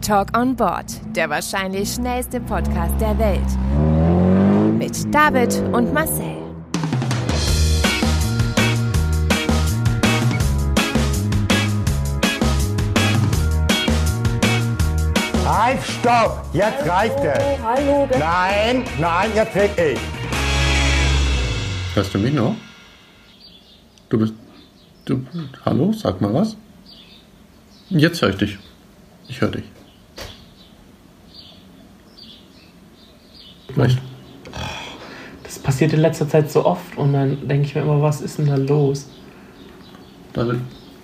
Talk on Board, der wahrscheinlich schnellste Podcast der Welt. Mit David und Marcel. Halt, stopp! Jetzt reicht es! Hallo, Nein, nein, jetzt red ich! Hörst du mich noch? Du bist. Du. Hallo? Sag mal was. Jetzt höre ich dich. Ich höre dich. Vielleicht. Das passiert in letzter Zeit so oft und dann denke ich mir immer, was ist denn da los? David,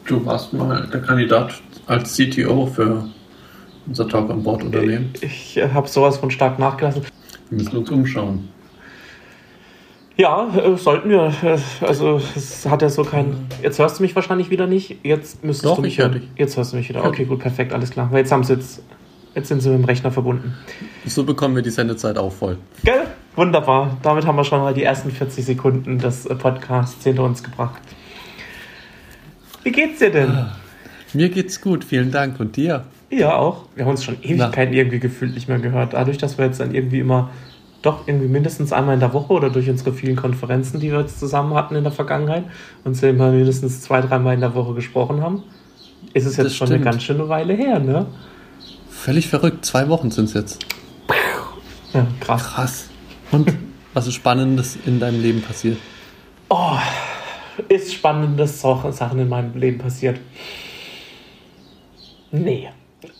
du warst mal der Kandidat als CTO für unser Talk on Board Unternehmen. Ich äh, habe sowas von stark nachgelassen. Wir müssen uns umschauen. Ja, äh, sollten wir. Äh, Also, es hat ja so kein. Jetzt hörst du mich wahrscheinlich wieder nicht. Jetzt müsstest Doch, du mich ich hör dich. Jetzt hörst du mich wieder. Okay, gut, perfekt, alles klar. Weil jetzt haben sie jetzt. Jetzt sind sie mit dem Rechner verbunden. So bekommen wir die Sendezeit auch voll. Gell? Wunderbar. Damit haben wir schon mal die ersten 40 Sekunden des äh, Podcasts hinter uns gebracht. Wie geht's dir denn? Mir geht's gut, vielen Dank. Und dir? Ja, auch. Wir haben uns schon Ewigkeiten irgendwie gefühlt nicht mehr gehört. Dadurch, dass wir jetzt dann irgendwie immer doch irgendwie mindestens einmal in der Woche oder durch unsere vielen Konferenzen, die wir jetzt zusammen hatten in der Vergangenheit, uns ja immer mindestens zwei, dreimal in der Woche gesprochen haben, ist es jetzt Das schon eine stimmt. ganz schöne Weile her, ne? Völlig verrückt. Zwei Wochen sind's jetzt. Ja, krass. Krass. Und was ist Spannendes in deinem Leben passiert? Ist spannendes Sa- Sachen in meinem Leben passiert. Nee.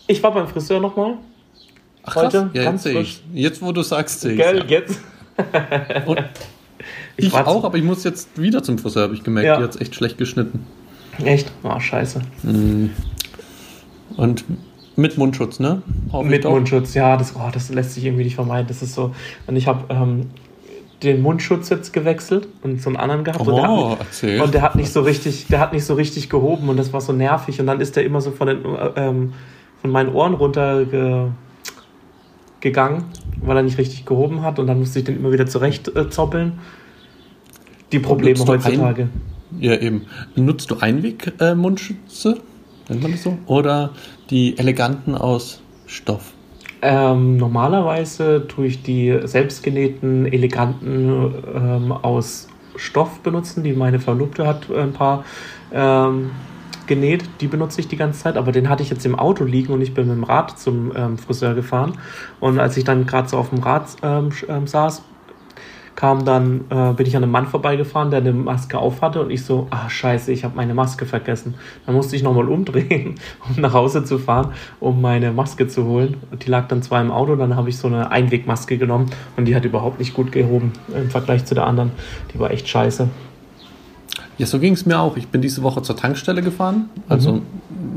Ich war beim Friseur nochmal. Ach, Heute, ja, ganz jetzt sehe frisch. ich. Jetzt, wo du sagst, sehe ich. Gell, Ja. jetzt. Ich war auch, aber ich muss jetzt wieder zum Friseur, habe ich gemerkt. Ja. Die hat's echt schlecht geschnitten. Echt? Oh, scheiße. Und mit Mundschutz, ne? Hoffe Mit. Mundschutz, ja, das, oh, das lässt sich irgendwie nicht vermeiden. Das ist so. Und ich habe ähm, den Mundschutz jetzt gewechselt und so einen anderen gehabt. und, der Oh, hat, erzähl. und der hat nicht so richtig, der hat nicht so richtig gehoben und das war so nervig. Und dann ist der immer so von, den, äh, ähm, von meinen Ohren runter ge, gegangen, weil er nicht richtig gehoben hat. Und dann musste ich den immer wieder zurecht äh, zoppeln. Die Probleme du ein- heutzutage. Ja, eben. Nutzt du Einweg-Mundschütze? Nennt man das so? Oder die eleganten aus Stoff? Ähm, normalerweise tue ich die selbstgenähten, eleganten ähm, aus Stoff benutzen, die meine Verlobte hat äh, ein paar ähm, genäht. Die benutze ich die ganze Zeit, aber den hatte ich jetzt im Auto liegen und ich bin mit dem Rad zum ähm, Friseur gefahren. Und als ich dann gerade so auf dem Rad ähm, ähm, saß, kam dann, äh, bin ich an einem Mann vorbeigefahren, der eine Maske auf hatte und ich so, ah scheiße, ich habe meine Maske vergessen. Dann musste ich nochmal umdrehen, um nach Hause zu fahren, um meine Maske zu holen. Und die lag dann zwar im Auto, dann habe ich so eine Einwegmaske genommen und die hat überhaupt nicht gut gehoben im Vergleich zu der anderen. Die war echt scheiße. Ja, so ging es mir auch. Ich bin diese Woche zur Tankstelle gefahren. Also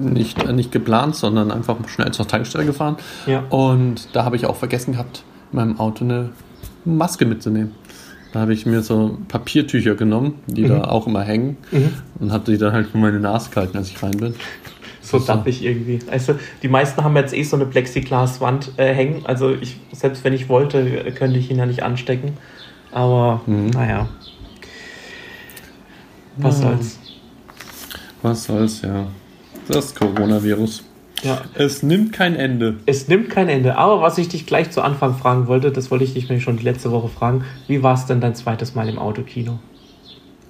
nicht, äh, nicht geplant, sondern einfach schnell zur Tankstelle gefahren. Ja. Und da habe ich auch vergessen gehabt, in meinem Auto eine Maske mitzunehmen. Da habe ich mir so Papiertücher genommen, die da auch immer hängen. Und habe die dann halt vor meine Nase gehalten, als ich rein bin. So dappig irgendwie. Also, die meisten haben jetzt eh so eine Plexiglaswand äh, hängen. Also, ich, selbst wenn ich wollte, könnte ich ihn ja nicht anstecken. Aber, naja. Was Ja. soll's. Was soll's, ja. Das Coronavirus. Ja. Es nimmt kein Ende. Es nimmt kein Ende. Aber was ich dich gleich zu Anfang fragen wollte, das wollte ich dich nämlich schon die letzte Woche fragen. Wie war es denn dein zweites Mal im Autokino?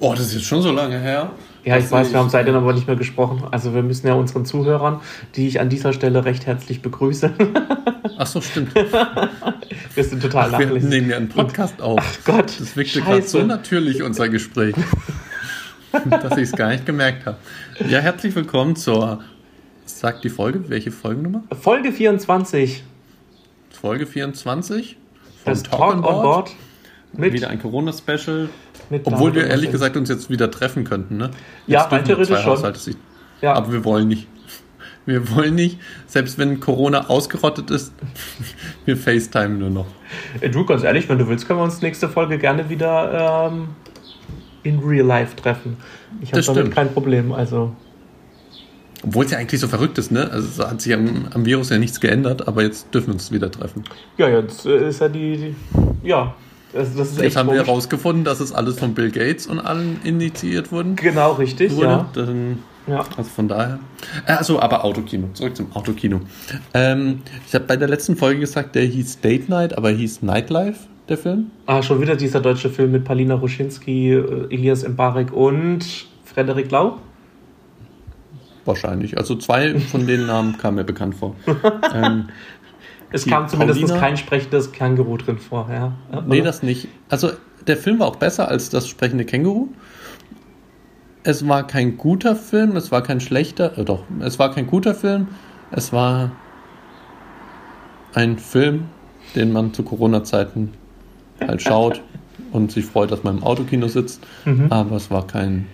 Oh, das ist jetzt schon so lange her. Ja, ich weiß, wir haben seitdem aber nicht mehr gesprochen. Also wir müssen ja unseren Zuhörern, die ich an dieser Stelle recht herzlich begrüße. Ach so, stimmt. wir sind total Wir nachlässig. nehmen ja einen Podcast auf. Gott, Das wirkte gerade so natürlich, unser Gespräch, dass ich es gar nicht gemerkt habe. Ja, herzlich willkommen zur, sagt die Folge, welche Folgennummer? Folge 24 Folge 24 von des Talk on Board. Mit, Wieder ein Corona-Special. Obwohl wir ehrlich gesagt uns jetzt wieder treffen könnten, ne? Ja, Jetzt rein theoretisch zwei schon. Haushalte sich- Ja, Aber wir wollen nicht. Wir wollen nicht, selbst wenn Corona ausgerottet ist, wir FaceTime nur noch. Äh, Du, ganz ehrlich, wenn du willst, können wir uns nächste Folge gerne wieder ähm, in Real Life treffen. Ich habe Das damit stimmt. kein Problem. Also, Obwohl es ja eigentlich so verrückt ist, ne? Also es hat sich am, am Virus ja nichts geändert, aber jetzt dürfen wir uns wieder treffen. ja, jetzt äh, ist ja die, die ja, das, das ist echt Jetzt haben wir komisch. herausgefunden, dass es alles von Bill Gates und allen initiiert wurden. Genau, richtig, wurde. ja. Dann Ja. Also von daher. Äh, Also, aber Autokino. Zurück zum Autokino. Ähm, ich habe bei der letzten Folge gesagt, der hieß Date Night, aber hieß Nightlife, der Film. Ah, schon wieder dieser deutsche Film mit Palina Ruschinski, äh, Elias Mbarek und Frederik Lau. Wahrscheinlich. Also zwei von den Namen kamen mir bekannt vor. ähm, Es kam zumindest Paulina- kein sprechendes Känguru drin vor. Ja. Ja, nee, oder? das nicht. Also der Film war auch besser als das sprechende Känguru. Es war kein guter Film, es war kein schlechter, äh, doch, es war kein guter Film. Es war ein Film, den man zu Corona-Zeiten halt schaut und sich freut, dass man im Autokino sitzt. Aber es war kein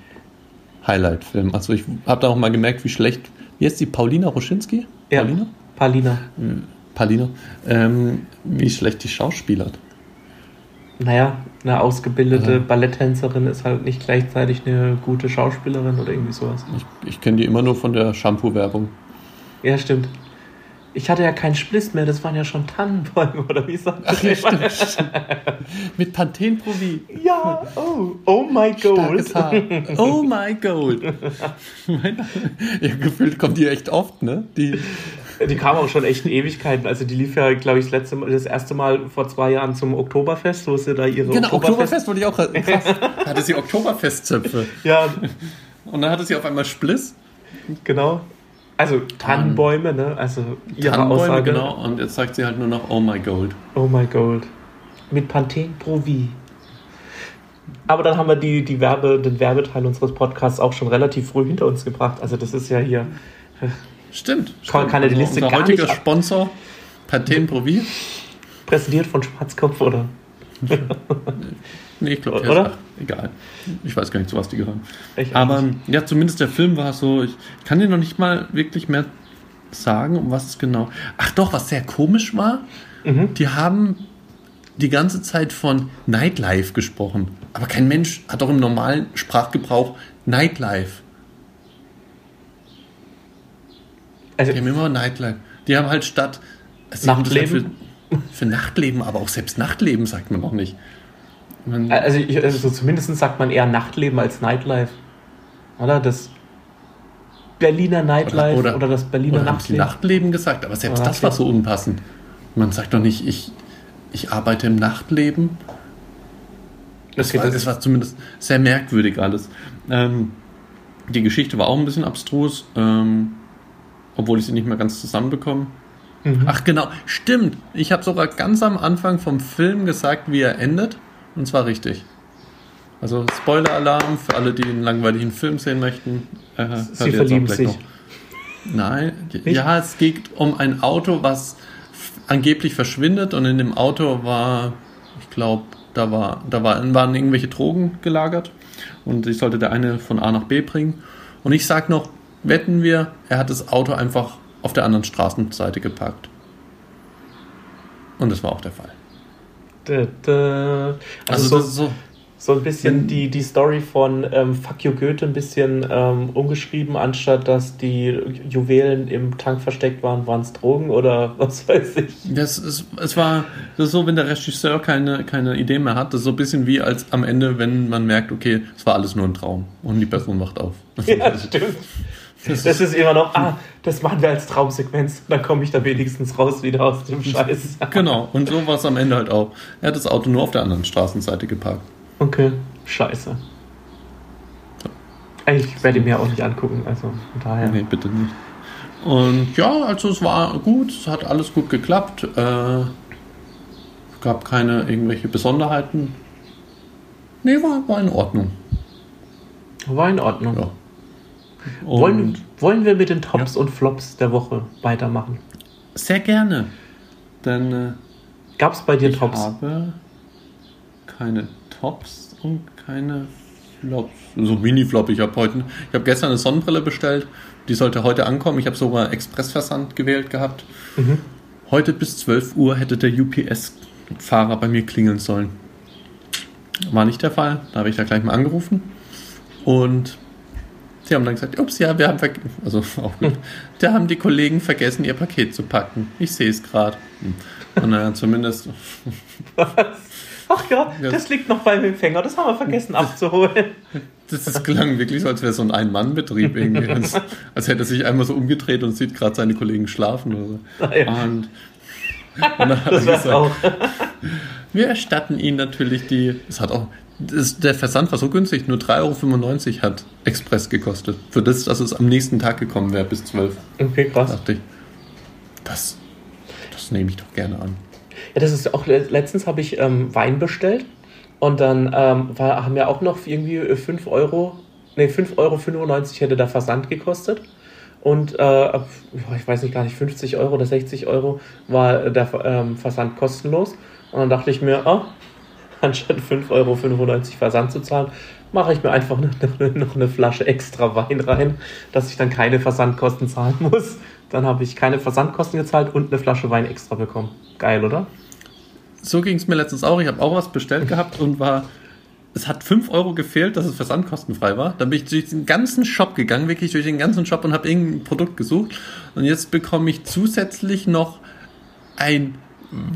Highlight-Film. Also ich habe da auch mal gemerkt, wie schlecht. Wie heißt die Paulina Roschinski? Ja. Paulina? Palina. Paulina. Ähm, wie schlecht die schauspielert. Naja, eine ausgebildete Ja. Balletttänzerin ist halt nicht gleichzeitig eine gute Schauspielerin oder irgendwie sowas. Ich, ich kenne die immer nur von der Shampoo-Werbung. Ja, stimmt. Ich hatte ja keinen Spliss mehr, das waren ja schon Tannenbäume, oder wie sagt Ach ja, stimmt. stimmt. Mit Pantene Provi. Ja, oh, oh my gold. Oh my gold. ja, gefühlt kommt die echt oft, ne? Die, Die kam auch schon echt in Ewigkeiten. Also die lief ja, glaube ich, das, letzte Mal, das erste Mal vor zwei Jahren zum Oktoberfest, wo sie da ihre genau, Oktoberfest wollte ich auch. Krass. Hatte sie Oktoberfestzöpfe. Ja, Und dann hatte sie auf einmal Spliss. genau. Also Tannenbäume, ne? Also ihre Tannenbäume, Aussage. genau. Und jetzt sagt sie halt nur noch Oh my gold. Oh my gold. Mit Pantene Pro V. Aber dann haben wir die, die Werbe, den Werbeteil unseres Podcasts auch schon relativ früh hinter uns gebracht. Also das ist ja hier. Stimmt. Kann- kann er die Liste Unser gar heutiger Sponsor, Pantene Provi. Präsentiert von Schwarzkopf oder? Nee, ich glaube, Oder? Egal. Ich weiß gar nicht, zu was die gehören. Ich Aber ja, zumindest der Film war so, ich kann dir noch nicht mal wirklich mehr sagen, um was es genau. Ach doch, was sehr komisch war, Mhm. die haben die ganze Zeit von Nightlife gesprochen. Aber kein Mensch hat doch im normalen Sprachgebrauch Nightlife. Also, Die haben immer Nightlife. Die haben halt statt. das Nachtleben? Für, für Nachtleben, aber auch selbst Nachtleben sagt man doch nicht. Man, also, ich, also zumindest sagt man eher Nachtleben als Nightlife. Oder? Das Berliner Nightlife oder, das Berliner Oder Nachtleben. Nachtleben gesagt, aber selbst Oder das war so unpassend. Man sagt doch nicht, ich, ich arbeite im Nachtleben. Das, Okay, war, das war zumindest sehr merkwürdig alles. Ähm, die Geschichte war auch ein bisschen abstrus, ähm, obwohl ich sie nicht mehr ganz zusammenbekomme. Mhm. Ach genau, stimmt. Ich habe sogar ganz am Anfang vom Film gesagt, wie er endet. Und zwar richtig. Also Spoiler-Alarm für alle, die einen langweiligen Film sehen möchten. Äh, Sie verlieben sich. noch. Nein, ja, es geht um ein Auto, was angeblich verschwindet und in dem Auto war, ich glaube, da, war, da war, waren irgendwelche Drogen gelagert und ich sollte der eine von A nach B bringen. Und ich sag noch, wetten wir, er hat das Auto einfach auf der anderen Straßenseite geparkt. Und das war auch der Fall. Da, da. Also, Also, so, so, so ein bisschen die, die Story von ähm, Fuck You Goethe ein bisschen ähm, umgeschrieben, anstatt dass die Juwelen im Tank versteckt waren, waren es Drogen oder was weiß ich. Das ist, es war das so, wenn der Regisseur keine, keine Idee mehr hat. Das ist so ein bisschen wie als am Ende, wenn man merkt, okay, es war alles nur ein Traum und die Person wacht auf. Ja, stimmt. Das Das ist immer noch, ah, das machen wir als Traumsequenz. Dann komme ich da wenigstens raus wieder aus dem Scheiß. Genau, und so war es am Ende halt auch. Er hat das Auto nur auf der anderen Straßenseite geparkt. Okay, scheiße. Ich werde ihn mir auch nicht angucken, also von daher. Nee, bitte nicht. Und ja, also es war gut, es hat alles gut geklappt. Äh, gab keine irgendwelche Besonderheiten. Nee, war, war in Ordnung. War in Ordnung. Ja. Wollen, Und wollen wir mit den Tops und Flops der Woche weitermachen? sehr gerne. Denn äh, Gab es bei dir Ich Tops? habe keine Tops und keine Flops. So Mini-Flop. Ich habe heute, ich habe gestern eine Sonnenbrille bestellt. Die sollte heute ankommen. Ich habe sogar Expressversand gewählt gehabt. Mhm. Heute bis 12 Uhr hätte der UPS-Fahrer bei mir klingeln sollen. War nicht der Fall. Da habe ich da gleich mal angerufen. Und sie haben dann gesagt, ups, ja, wir haben verge- also auch gut. Da haben die Kollegen vergessen, ihr Paket zu packen. Ich sehe es gerade. Und naja, zumindest Ach ja, das liegt noch beim Empfänger, das haben wir vergessen abzuholen. Das, das klang wirklich so, als wäre so ein Ein-Mann-Betrieb irgendwie. Als, als hätte er sich einmal so umgedreht und sieht gerade seine Kollegen schlafen oder so. Ah, ja. Und, und dann hat Das wär's gesagt, auch. Wir erstatten Ihnen natürlich die. Es hat auch. Das, der Versand war so günstig, nur 3,95 Euro hat Express gekostet. Für das, dass es am nächsten Tag gekommen wäre, bis 12. Okay, krass. Dachte ich, das, das nehme ich doch gerne an. Ja, das ist auch, letztens habe ich ähm, Wein bestellt und dann ähm, war, haben wir auch noch irgendwie 5 Euro, nee, 5,95 Euro hätte der Versand gekostet. Und äh, ich weiß nicht gar nicht, 50 Euro oder 60 Euro war der ähm, Versand kostenlos. Und dann dachte ich mir, oh, anstatt 5,95 Euro Versand zu zahlen, mache ich mir einfach noch, eine Flasche extra Wein rein, dass ich dann keine Versandkosten zahlen muss. Dann habe ich keine Versandkosten gezahlt und eine Flasche Wein extra bekommen. Geil, oder? So ging es mir letztens auch. Ich habe auch was bestellt gehabt und war. Es hat 5 Euro gefehlt, dass es versandkostenfrei war. Dann bin ich durch den ganzen Shop gegangen, wirklich durch den ganzen Shop und habe irgendein Produkt gesucht. Und jetzt bekomme ich zusätzlich noch ein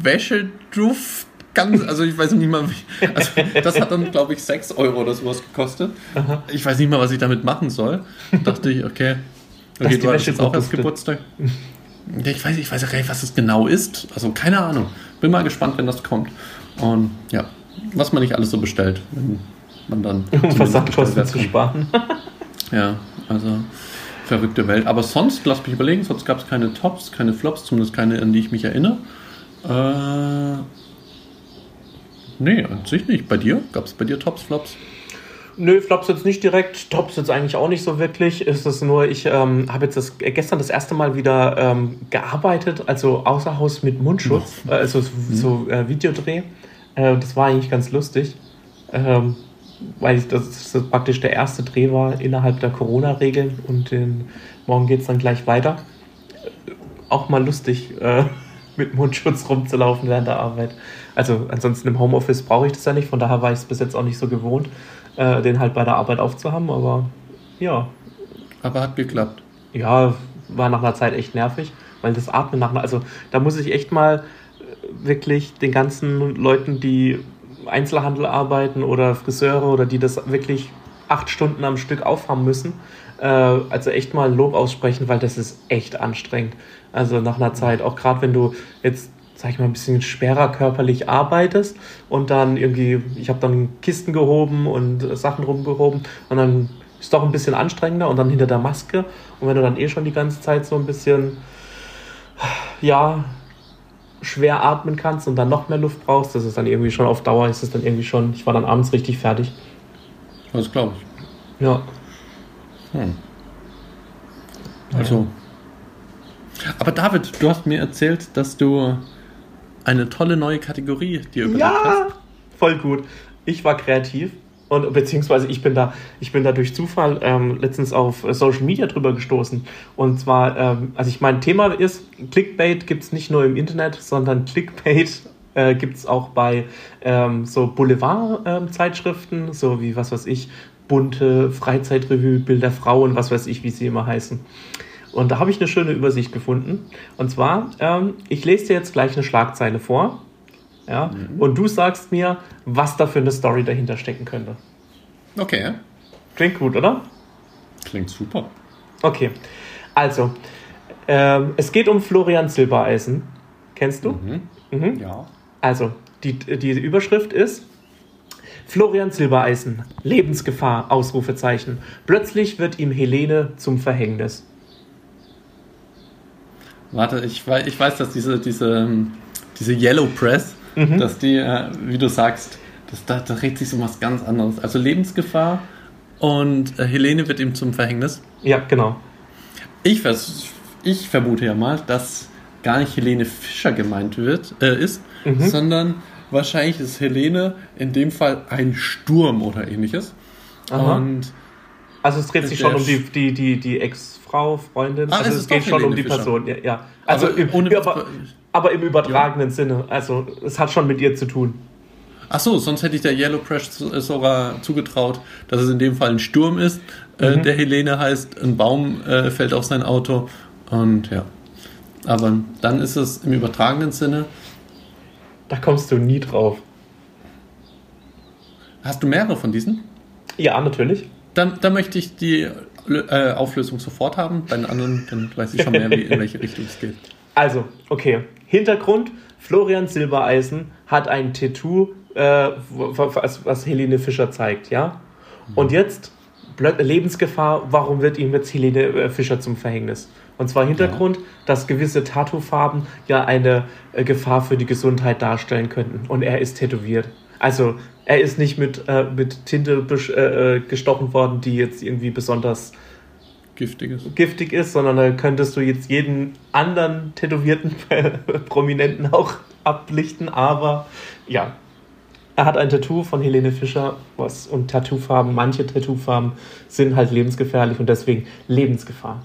Wäscheduft. Ganz, also ich weiß nicht mal, wie, also das hat dann, glaube ich, 6 Euro oder sowas gekostet. Ich weiß nicht mal, was ich damit machen soll. Dachte ich, okay. Okay, du Wäsche jetzt auch erst. Geburtstag. Ich weiß, ich weiß ja gar nicht, was es genau ist. Also keine Ahnung. Bin mal gespannt, wenn das kommt. Und ja, was man nicht alles so bestellt, wenn man dann Um Versandkosten zu sparen. Ja, also verrückte Welt. Aber sonst, lass mich überlegen, sonst gab es keine Tops, keine Flops, zumindest keine, an die ich mich erinnere. Äh, nee, an sich nicht. Bei dir? Gab es bei dir Tops, Flops? Nö, Flops jetzt nicht direkt, Tops jetzt eigentlich auch nicht so wirklich. Es ist nur, ich ähm, habe jetzt das, äh, gestern das erste Mal wieder ähm, gearbeitet, also außer Haus mit Mundschutz, äh, also so, so äh, Videodreh. Äh, das war eigentlich ganz lustig, ähm, weil ich, das, das praktisch der erste Dreh war innerhalb der Corona-Regeln und den, morgen geht es dann gleich weiter. Äh, Auch mal lustig, äh, mit Mundschutz rumzulaufen während der Arbeit. Also ansonsten im Homeoffice brauche ich das ja nicht, von daher war ich es bis jetzt auch nicht so gewohnt, äh, den halt bei der Arbeit aufzuhaben, aber ja, Aber hat geklappt. ja, war nach einer Zeit echt nervig, weil das Atmen nach einer, also da muss ich echt mal äh, wirklich den ganzen Leuten, die Einzelhandel arbeiten oder Friseure oder die das wirklich acht Stunden am Stück aufhaben müssen, äh, also echt mal Lob aussprechen, weil das ist echt anstrengend. Also nach einer Zeit, auch gerade wenn du jetzt sag ich mal, ein bisschen schwerer körperlich arbeitest und dann irgendwie, ich habe dann Kisten gehoben und Sachen rumgehoben und dann ist doch ein bisschen anstrengender und dann hinter der Maske und wenn du dann eh schon die ganze Zeit so ein bisschen, ja, schwer atmen kannst und dann noch mehr Luft brauchst, das ist dann irgendwie schon auf Dauer, ist es dann irgendwie schon, ich war dann abends richtig fertig. Das glaube ich. Ja. Hm. Also. Aber David, du hast mir erzählt, dass du eine tolle neue Kategorie dir überlegt Ja, hast. voll gut. Ich war kreativ und beziehungsweise ich bin da, ich bin da durch Zufall ähm, letztens auf Social Media drüber gestoßen. Und zwar, ähm, also ich mein Thema ist, Clickbait gibt es nicht nur im Internet, sondern Clickbait äh, gibt es auch bei ähm, so Boulevard-Zeitschriften, so wie was weiß ich, bunte Freizeitrevue, Bilder Frauen, was weiß ich, wie sie immer heißen. Und da habe ich eine schöne Übersicht gefunden. Und zwar, ähm, ich lese dir jetzt gleich eine Schlagzeile vor. Ja, Und du sagst mir, was da für eine Story dahinter stecken könnte. Okay, Klingt gut, oder? klingt super. Okay. Also, ähm, es geht um Florian Silbereisen. Kennst du? Mhm. Ja. Also, die, die Überschrift ist Florian Silbereisen, Lebensgefahr, Ausrufezeichen. Plötzlich wird ihm Helene zum Verhängnis. Warte, ich weiß, ich weiß dass diese, diese, ähm, diese Yellow Press, dass die, äh, wie du sagst, das, da, da dreht sich so was ganz anderes. Also Lebensgefahr und äh, Helene wird ihm zum Verhängnis. Ja, genau. Ich, vers ich vermute ja mal, dass gar nicht Helene Fischer gemeint wird, äh, ist, sondern wahrscheinlich ist Helene in dem Fall ein Sturm oder ähnliches. Aha. Und Also es dreht sich schon um die, die, die, die Ex-Frau, Freundin. Ah, also es es, geht schon um Helene die Fischer. Person. Ja, ja. Also Aber im, ohne- aber, aber im übertragenen Sinne. Also es hat schon mit ihr zu tun. Ach so, sonst hätte ich der Yellow Press sogar zugetraut, dass es in dem Fall ein Sturm ist. Äh, der Helene heißt, ein Baum äh, fällt auf sein Auto und ja. Aber dann ist es im übertragenen Sinne. Da kommst du nie drauf. Hast du mehrere von diesen? Ja, natürlich. Dann, dann möchte ich die äh, Auflösung sofort haben. Bei den anderen, dann weiß ich schon mehr, wie, in welche Richtung es geht. Also, okay. Hintergrund: Florian Silbereisen hat ein Tattoo, äh, was, was Helene Fischer zeigt, ja? Und jetzt Lebensgefahr, warum wird ihm jetzt Helene äh, Fischer zum Verhängnis? Und zwar Hintergrund, ja. dass gewisse Tattoofarben ja eine äh, Gefahr für die Gesundheit darstellen könnten. Und er ist tätowiert. Also er ist nicht mit, äh, mit Tinte äh, äh, gestochen worden, die jetzt irgendwie besonders giftig ist, giftig ist sondern da könntest du jetzt jeden anderen tätowierten Prominenten auch ablichten. Aber ja, er hat ein Tattoo von Helene Fischer was, und Tattoofarben, manche Tattoofarben sind halt lebensgefährlich und deswegen Lebensgefahr.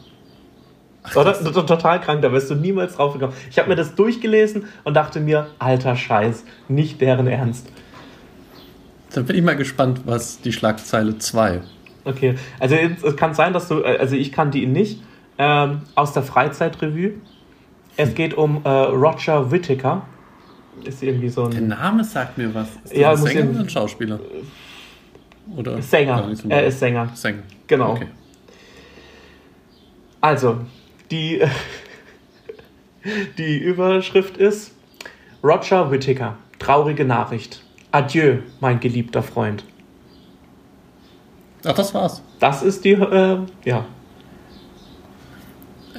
Ach, Oder? Total krank, da wirst du niemals drauf gekommen. Ich habe mir das durchgelesen und dachte mir, alter Scheiß, nicht deren Ernst. Dann bin ich mal gespannt, was die Schlagzeile 2. Okay, also es kann sein, dass du, äh, also ich kannte ihn nicht, ähm, aus der Freizeitrevue. Es geht um äh, Roger Whittaker ist irgendwie so ein. Der Name sagt mir was. Ist ja, ein Sänger oder ein Schauspieler? Oder Sänger. Er ist Sänger. Sänger. Genau. Okay. Also, die, die Überschrift ist Roger Whittaker. Traurige Nachricht. Adieu, mein geliebter Freund. Ach, das war's. Das ist die, äh, ja.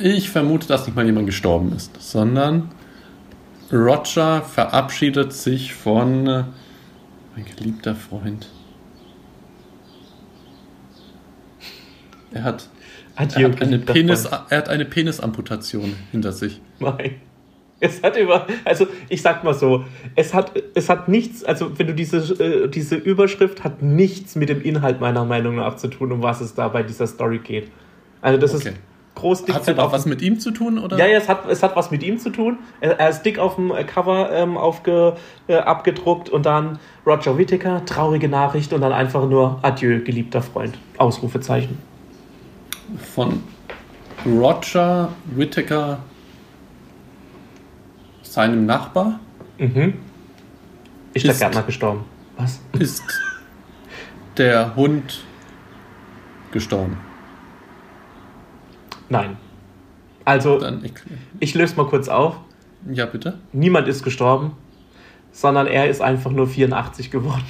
Ich vermute, dass nicht mal jemand gestorben ist, sondern Roger verabschiedet sich von äh, mein geliebter Freund. Er hat, er hat, eine, Penis, er hat eine Penisamputation hinter sich. Nein. Es hat über, also ich sag mal so, es hat, es hat nichts, also wenn du diese, äh, diese Überschrift hat nichts mit dem Inhalt meiner Meinung nach zu tun, um was es da bei dieser Story geht. Also das okay. ist groß dick. Hat es auch was mit ihm zu tun? Oder? Ja, ja, es hat, es hat was mit ihm zu tun. Er, er ist dick auf dem Cover ähm, aufge, äh, abgedruckt und dann Roger Whittaker, traurige Nachricht und dann einfach nur Adieu, geliebter Freund. Ausrufezeichen. Von Roger Whittaker, seinem Nachbar? Mhm. Ist, ist der Gärtner gestorben? Was? Ist der Hund gestorben? Nein. Also, ich, ich löse mal kurz auf. Ja, bitte. Niemand ist gestorben, sondern er ist einfach nur 84 geworden.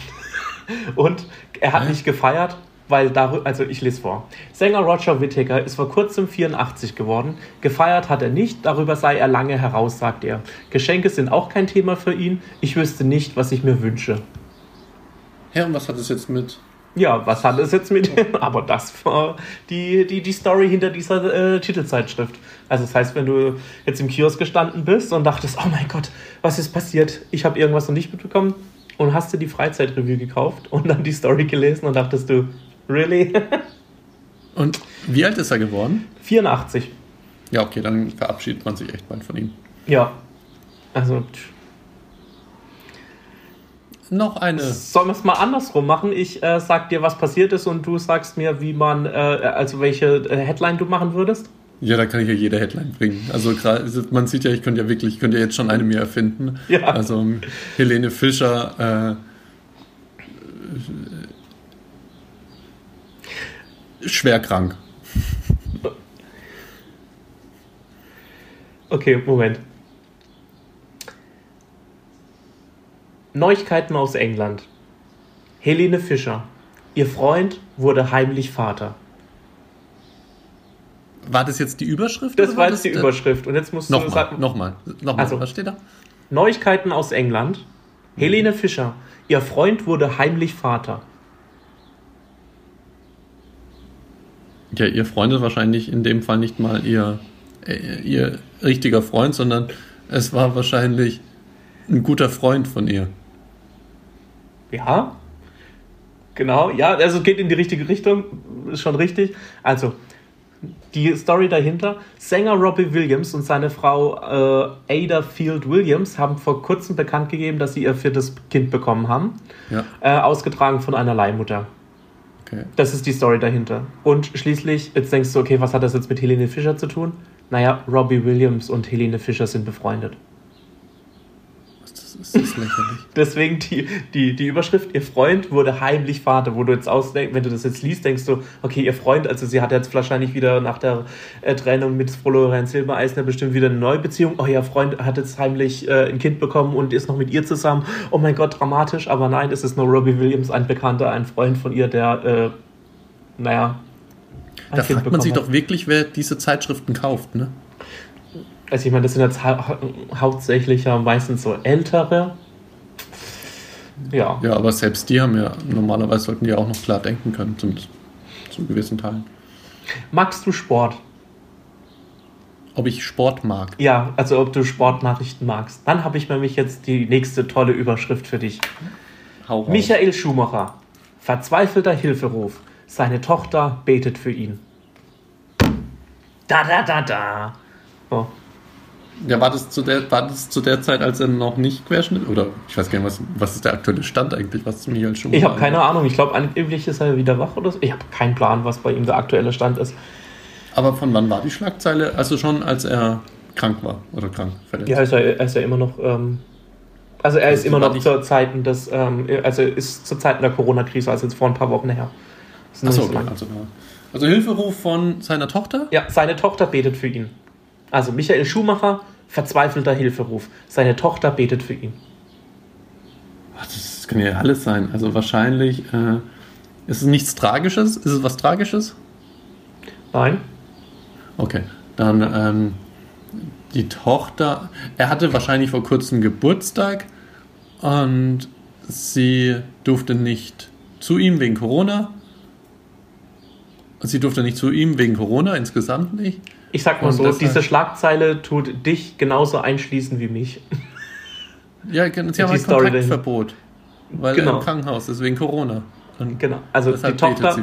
Und er hat äh? nicht gefeiert, weil darüber, also ich lese vor. Sänger Roger Whittaker ist vor kurzem 84 geworden. Gefeiert hat er nicht, darüber sei er lange heraus, sagt er. Geschenke sind auch kein Thema für ihn. Ich wüsste nicht, was ich mir wünsche. Ja, und was hat es jetzt mit ja, was hat es jetzt mit? Aber das war die, die, die Story hinter dieser äh, Titelzeitschrift. Also das heißt, wenn du jetzt im Kiosk gestanden bist und dachtest, oh mein Gott, was ist passiert? Ich habe irgendwas noch nicht mitbekommen und hast dir die Freizeitrevue gekauft und dann die Story gelesen und dachtest du, really? und wie alt ist er geworden? 84. Ja, okay, dann verabschiedet man sich echt bald von ihm. Ja. Also, noch eine. Sollen wir es mal andersrum machen? Ich äh, sag dir, was passiert ist und du sagst mir, wie man, äh, also welche äh, Headline du machen würdest? Ja, da kann ich ja jede Headline bringen. Also man sieht ja, ich könnte ja wirklich, ich könnte ja jetzt schon eine mir erfinden. Ja. Also Helene Fischer äh, schwer krank. Okay, Moment. Neuigkeiten aus England. Helene Fischer. Ihr Freund wurde heimlich Vater. War das jetzt die Überschrift? Das war jetzt die Überschrift. Und jetzt musst nochmal, du sagen. Nochmal. Nochmal. Also, Was steht da? Neuigkeiten aus England. Helene Fischer. Ihr Freund wurde heimlich Vater. Ja, ihr Freund ist wahrscheinlich in dem Fall nicht mal ihr, äh, ihr richtiger Freund, sondern es war wahrscheinlich ein guter Freund von ihr. Ja, genau, ja, also geht in die richtige Richtung, ist schon richtig. Also, die Story dahinter: Sänger Robbie Williams und seine Frau äh, Ada Field Williams haben vor kurzem bekannt gegeben, dass sie ihr viertes Kind bekommen haben. Ja. Äh, ausgetragen von einer Leihmutter. Okay. Das ist die Story dahinter. Und schließlich, jetzt denkst du, okay, was hat das jetzt mit Helene Fischer zu tun? Naja, Robbie Williams und Helene Fischer sind befreundet. Ist das lächerlich. Deswegen die, die, die Überschrift, ihr Freund wurde heimlich Vater, wo du jetzt ausdenkst, wenn du das jetzt liest, denkst du, okay, ihr Freund, also sie hat jetzt wahrscheinlich wieder nach der äh, Trennung mit Florian Silbereisner bestimmt wieder eine neue Beziehung. Oh, ihr Freund hat jetzt heimlich äh, ein Kind bekommen und ist noch mit ihr zusammen. Oh mein Gott, dramatisch, aber nein, es ist nur Robbie Williams, ein Bekannter, ein Freund von ihr, der, äh, naja, da fragt man sich hat. doch wirklich, wer diese Zeitschriften kauft, ne? Also ich meine, das sind jetzt hau hauptsächlich ja meistens so ältere. Ja. Ja, aber selbst die haben ja, normalerweise sollten die auch noch klar denken können, zumindest zu gewissen Teilen. Magst du Sport? Ob ich Sport mag? Ja, also ob du Sportnachrichten magst. Dann habe ich nämlich jetzt die nächste tolle Überschrift für dich. Hau Michael Schumacher, verzweifelter Hilferuf. Seine Tochter betet für ihn. Da, da, da, da. Oh. Ja, war das, zu der, war das zu der Zeit, als er noch nicht Querschnitt? Oder ich weiß gar nicht, was, was ist der aktuelle Stand eigentlich, was Michael Schumacher Ich habe keine Ahnung. Ich glaube, angeblich ist er wieder wach oder so. Ich habe keinen Plan, was bei ihm der aktuelle Stand ist. Aber von wann war die Schlagzeile? Also schon, als er krank war oder krank verletzt? Ja, ist er, ist ja immer noch. Ähm, also er also ist immer noch zu Zeiten des, ähm, also ist zu Zeiten der Corona-Krise, also jetzt vor ein paar Wochen her. Achso, okay. also, also Hilferuf von seiner Tochter? Ja, seine Tochter betet für ihn. Also Michael Schumacher, verzweifelter Hilferuf. Seine Tochter betet für ihn. Das kann ja alles sein. Also wahrscheinlich äh, ist es nichts Tragisches. Ist es was Tragisches? Nein. Okay, dann ähm, die Tochter. Er hatte wahrscheinlich vor kurzem Geburtstag und sie durfte nicht zu ihm wegen Corona. Sie durfte nicht zu ihm wegen Corona, insgesamt nicht. Ich sag mal und so, diese Schlagzeile tut dich genauso einschließen wie mich. Ja, sie haben ein Kontaktverbot, weil genau. im Krankenhaus ist wegen Corona. Und genau, also die Tochter,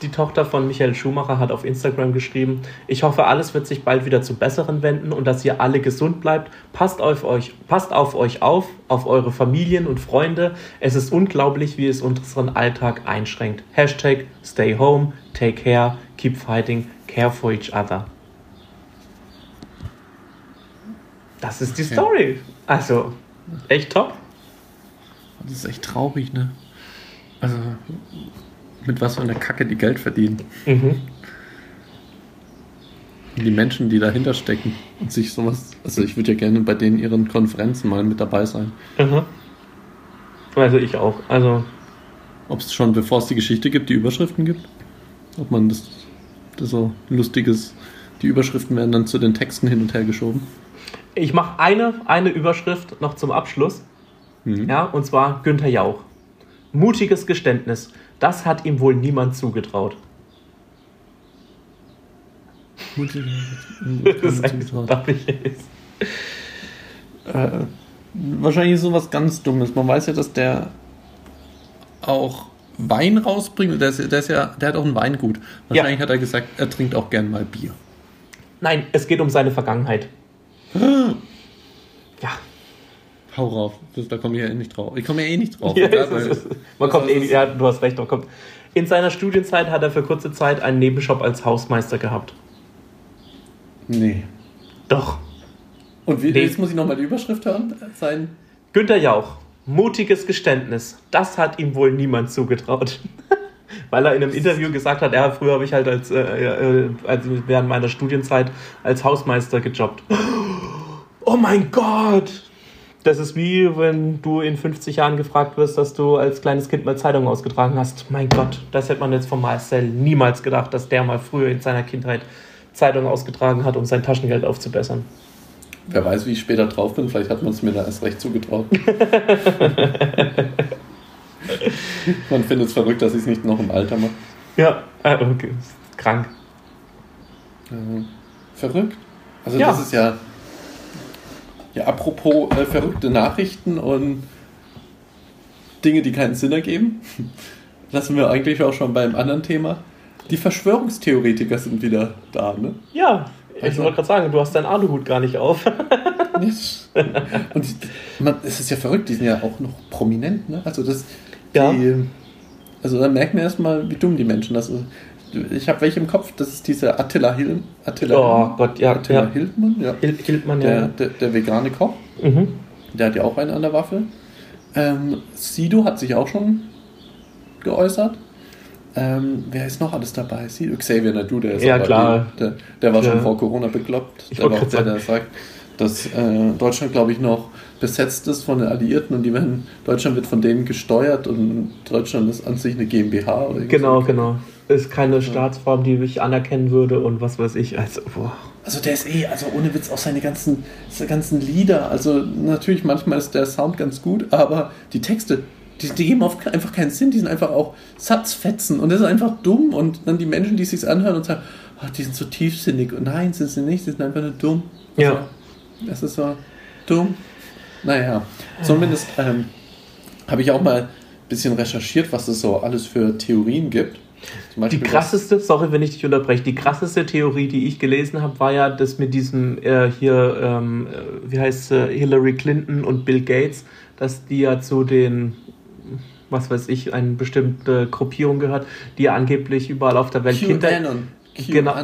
die Tochter von Michael Schumacher hat auf Instagram geschrieben, ich hoffe, alles wird sich bald wieder zu Besseren wenden und dass ihr alle gesund bleibt. Passt auf euch, passt auf euch auf, auf eure Familien und Freunde. Es ist unglaublich, wie es unseren Alltag einschränkt. Hashtag stay home, take care, keep fighting, care for each other. Das ist die okay. Story. Also, echt top. Das ist echt traurig, ne? Also, mit was für einer Kacke die Geld verdienen. Mhm. Die Menschen, die dahinter stecken und sich sowas. Also, ich würde ja gerne bei denen ihren Konferenzen mal mit dabei sein. Mhm. Also, ich auch. Also. Ob es schon, bevor es die Geschichte gibt, die Überschriften gibt? Ob man das, das so lustiges. Die Überschriften werden dann zu den Texten hin und her geschoben. Ich mache eine, eine Überschrift noch zum Abschluss. Mhm. Ja, und zwar Günther Jauch. Mutiges Geständnis. Das hat ihm wohl niemand zugetraut. Mutiges das ist eigentlich äh, Wahrscheinlich so was ganz Dummes. Man weiß ja, dass der auch Wein rausbringt. Der, ist, der, ist ja, der hat auch ein Weingut. Wahrscheinlich ja. hat er gesagt, er trinkt auch gern mal Bier. Nein, es geht um seine Vergangenheit. Ja. Hau rauf. Das, da komme ich ja eh nicht drauf. Ich komme ja eh nicht drauf. Ja, klar, weil, man kommt eh nicht, ja, du hast recht, man kommt. In seiner Studienzeit hat er für kurze Zeit einen Nebenjob als Hausmeister gehabt. Nee. Doch. Und wie, nee. jetzt muss ich nochmal die Überschrift hören. Sein Günter Jauch. Mutiges Geständnis. Das hat ihm wohl niemand zugetraut. Weil er in einem Interview gesagt hat, ja, früher habe ich halt als, äh, äh, also während meiner Studienzeit als Hausmeister gejobbt. Oh mein Gott! Das ist wie, wenn du in 50 Jahren gefragt wirst, dass du als kleines Kind mal Zeitung ausgetragen hast. Mein Gott, das hätte man jetzt von Marcel niemals gedacht, dass der mal früher in seiner Kindheit Zeitung ausgetragen hat, um sein Taschengeld aufzubessern. Wer weiß, wie ich später drauf bin, vielleicht hat man es mir da erst recht zugetraut. man findet es verrückt, dass ich es nicht noch im Alter mache. Ja, äh, okay. krank. Äh, verrückt. Also ja. das ist ja ja, apropos äh, verrückte Nachrichten und Dinge, die keinen Sinn ergeben, lassen wir eigentlich auch schon beim anderen Thema. Die Verschwörungstheoretiker sind wieder da, ne? Ja, ich also, wollte gerade sagen, du hast deinen Aluhut gar nicht auf. und man, es ist ja verrückt, die sind ja auch noch prominent, ne? Also das, ja. Die, also da merken wir erstmal, wie dumm die Menschen das sind ich habe welche im Kopf, das ist dieser Attila Hilm. Attila oh Gott, ja. Attila ja. Hildmann, ja. Hil Hildmann, der, ja. Der, der, vegane Koch. Mhm. Der hat ja auch einen an der Waffe. Ähm, Sido hat sich auch schon geäußert. Ähm, wer ist noch alles dabei? Sido, Xavier Nadu, der ist ja, klar. Der, der war Ja. schon vor Corona bekloppt. Ich Der war auch der, der sagt, dass äh, Deutschland, glaube ich, noch besetzt ist von den Alliierten und die werden, Deutschland wird von denen gesteuert und Deutschland ist an sich eine GmbH Genau, so. genau. Ist keine Staatsform, die ich anerkennen würde und was weiß ich. Also, boah. Also der ist eh, also ohne Witz auch seine ganzen, seine ganzen Lieder. Also natürlich manchmal ist der Sound ganz gut, aber die Texte, die, die geben oft einfach keinen Sinn. Die sind einfach auch Satzfetzen und das ist einfach dumm. Und dann die Menschen, die es sich anhören und sagen, "Ah, die sind so tiefsinnig. Und nein, sind sie nicht, sie sind einfach nur dumm. Ja. Das ist so dumm. Naja, zumindest ähm, habe ich auch mal ein bisschen recherchiert, was es so alles für Theorien gibt. Die Beispiel, was- krasseste, sorry, wenn ich dich unterbreche, die krasseste Theorie, die ich gelesen habe, war ja das mit diesem äh, hier, ähm, äh, wie heißt äh, Hillary Clinton und Bill Gates, dass die ja zu den, was weiß ich, eine bestimmte Gruppierung gehört, die ja angeblich überall auf der Welt Kinder, QAnon. Genau,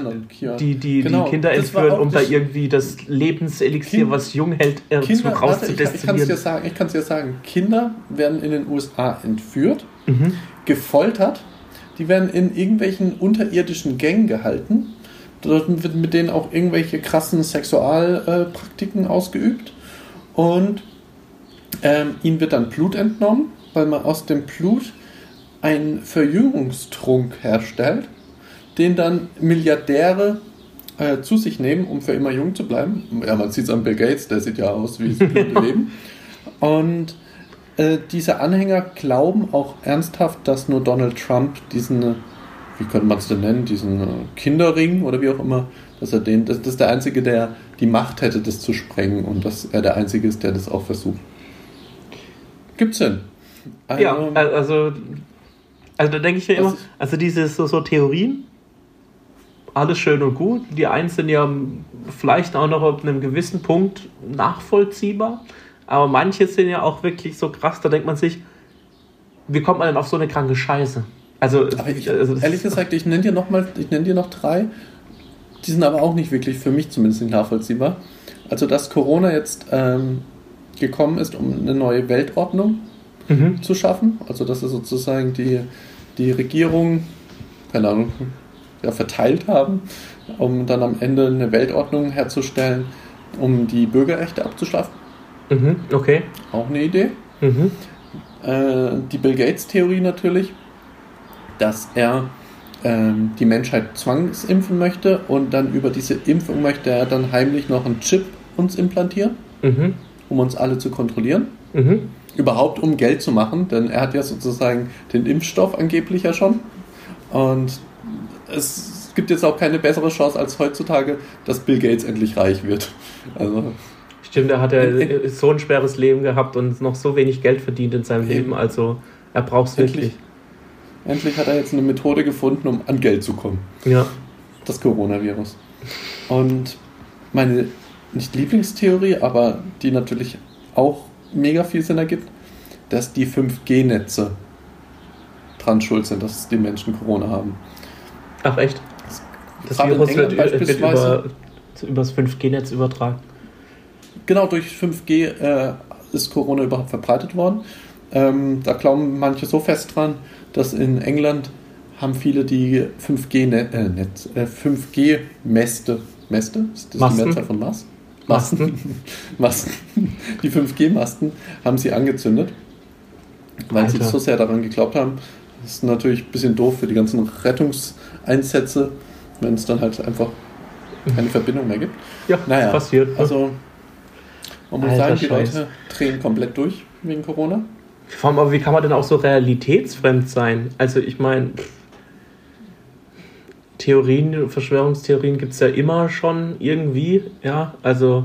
die, die, Genau, die Kinder entführen, um da irgendwie das Lebenselixier, Kind- was jung hält, äh, Kinder, warte, ich, ich kann es dir rauszudestillieren. sagen, ich kann es dir sagen, Kinder werden in den USA entführt, Mhm. gefoltert, die werden in irgendwelchen unterirdischen Gängen gehalten, dort wird mit denen auch irgendwelche krassen Sexualpraktiken äh, ausgeübt. Und ähm, ihnen wird dann Blut entnommen, weil man aus dem Blut einen Verjüngungstrunk herstellt, den dann Milliardäre äh, zu sich nehmen, um für immer jung zu bleiben. Ja, man sieht es an Bill Gates, der sieht ja aus wie das blühende Leben. Und äh, diese Anhänger glauben auch ernsthaft, dass nur Donald Trump diesen, äh, wie könnte man es denn nennen, diesen äh, Kinderring oder wie auch immer, dass er den, das, das ist der Einzige, der die Macht hätte, das zu sprengen und dass er der Einzige ist, der das auch versucht. Gibt's Sinn. Also, Ja, also, also da denke ich mir immer, also diese so, so Theorien, alles schön und gut. Die einen sind ja vielleicht auch noch ab einem gewissen Punkt nachvollziehbar, aber manche sind ja auch wirklich so krass, da denkt man sich, wie kommt man denn auf so eine kranke Scheiße? Also, ich, also ehrlich gesagt, ich nenne dir noch mal, ich nenne dir noch drei. Die sind aber auch nicht wirklich, für mich zumindest nicht nachvollziehbar. Also, dass Corona jetzt ähm, gekommen ist, um eine neue Weltordnung Mhm. zu schaffen. Also, dass sie sozusagen die, die Regierung, keine Ahnung, ja, verteilt haben, um dann am Ende eine Weltordnung herzustellen, um die Bürgerrechte abzuschaffen. Mhm, okay. Auch eine Idee. Mhm. äh, die Bill Gates-Theorie natürlich, dass er ähm, die Menschheit zwangsimpfen möchte und dann über diese Impfung möchte er dann heimlich noch einen Chip uns implantieren, Mhm. um uns alle zu kontrollieren. Mhm. Überhaupt um Geld zu machen, denn er hat ja sozusagen den Impfstoff angeblich ja schon. Und es gibt jetzt auch keine bessere Chance als heutzutage, dass Bill Gates endlich reich wird. Also Stimmt, er hat End- so ein schweres Leben gehabt und noch so wenig Geld verdient in seinem Eben. Leben, also er braucht es wirklich. endlich hat er jetzt eine Methode gefunden, um an Geld zu kommen. Ja. das Coronavirus. Und meine nicht Lieblingstheorie, aber die natürlich auch mega viel Sinn ergibt, dass die 5G-Netze dran schuld sind, dass die Menschen Corona haben. Ach echt? Das in Virus wird, wird über, übers 5G-Netz übertragen. Genau durch 5G äh, ist Corona überhaupt verbreitet worden. Ähm, da glauben manche so fest dran, dass in England haben viele die 5G-Netz, äh, Netz, äh, 5G-Mäste, Mäste? Ist das Masten. die Mehrzahl von Mast? Masten. Masten. Die 5G-Masten haben sie angezündet, weil sie Alter. so sehr daran geglaubt haben. Das ist natürlich ein bisschen doof für die ganzen Rettungseinsätze, wenn es dann halt einfach keine Verbindung mehr gibt. Ja, Naja, passiert. Also, man muss Alter sagen, die Scheiß. Leute drehen komplett durch wegen Corona. Vor allem, aber wie kann man denn auch so realitätsfremd sein? Also ich meine, Theorien, Verschwörungstheorien gibt es ja immer schon irgendwie, ja, also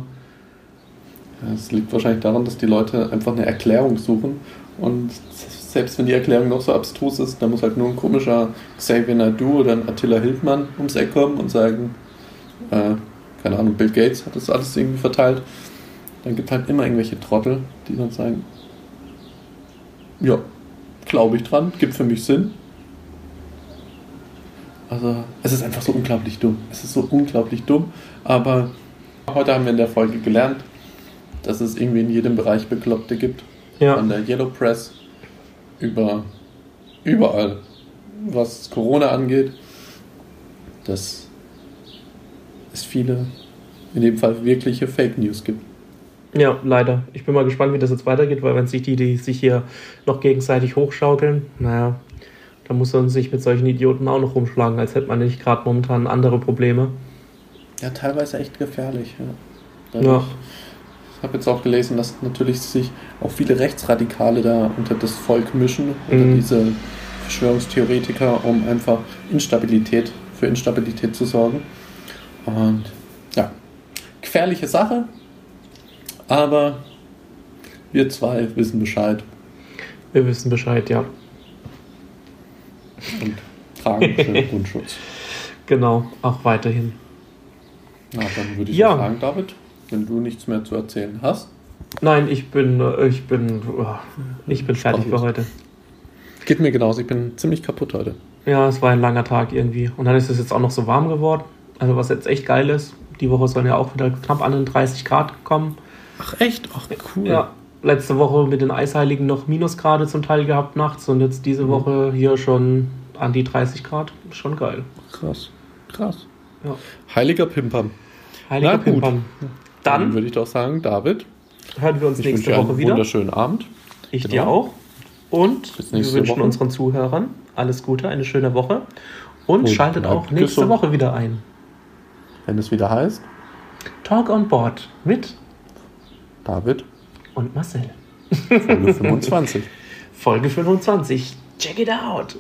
Ja, Es liegt wahrscheinlich daran, dass die Leute einfach eine Erklärung suchen. Und selbst wenn die Erklärung noch so abstrus ist, dann muss halt nur ein komischer Xavier Naidu oder ein Attila Hildmann ums Eck kommen und sagen, äh, keine Ahnung, Bill Gates hat das alles irgendwie verteilt. Dann gibt halt immer irgendwelche Trottel, die dann sagen, ja, glaube ich dran, gibt für mich Sinn. Also, es ist einfach so unglaublich dumm. Es ist so unglaublich dumm. Aber heute haben wir in der Folge gelernt, dass es irgendwie in jedem Bereich Bekloppte gibt. Ja. Von der Yellow Press über überall, was Corona angeht, dass es viele, in dem Fall wirkliche Fake News gibt. Ja, leider. Ich bin mal gespannt, wie das jetzt weitergeht, weil wenn sich die, die sich hier noch gegenseitig hochschaukeln, naja, dann muss man sich mit solchen Idioten auch noch rumschlagen, als hätte man nicht gerade momentan andere Probleme. Ja, teilweise echt gefährlich. Ja. Ja. Dadurch, Ich habe jetzt auch gelesen, dass natürlich sich auch viele Rechtsradikale da unter das Volk mischen, unter Mhm. diese Verschwörungstheoretiker, um einfach Instabilität, für Instabilität zu sorgen. Und ja, gefährliche Sache, aber wir zwei wissen Bescheid Wir wissen Bescheid, ja. und tragen schön Mundschutz. Genau, auch weiterhin. Na, dann würde ich Ja. sagen, David, wenn du nichts mehr zu erzählen hast, Nein, ich bin, äh, ich bin, oh, ich bin fertig für heute. geht mir genauso. Ich bin ziemlich kaputt heute. Ja, es war ein langer Tag irgendwie. Und dann ist es jetzt auch noch so warm geworden. Also was jetzt echt geil ist. Die Woche sollen ja auch wieder knapp an den 30 Grad kommen. Ach echt? Ach cool. Ja, letzte Woche mit den Eisheiligen noch Minusgrade zum Teil gehabt nachts und jetzt diese Mhm. Woche hier schon an die 30 Grad. Schon geil. Krass. Krass. Ja. Heiliger Pimpern. Heiliger Na gut. Dann Dann würde ich doch sagen, David, hören wir uns nächste Woche einen wieder. wunderschönen Abend. Ich Genau. dir auch. Und wir wünschen Woche. unseren Zuhörern alles Gute, eine schöne Woche. Und Und schaltet auch nächste gesund. Woche wieder ein. Wenn es wieder heißt, Talk on Board mit David, und Marcel. Folge 25. Folge 25. Check it out.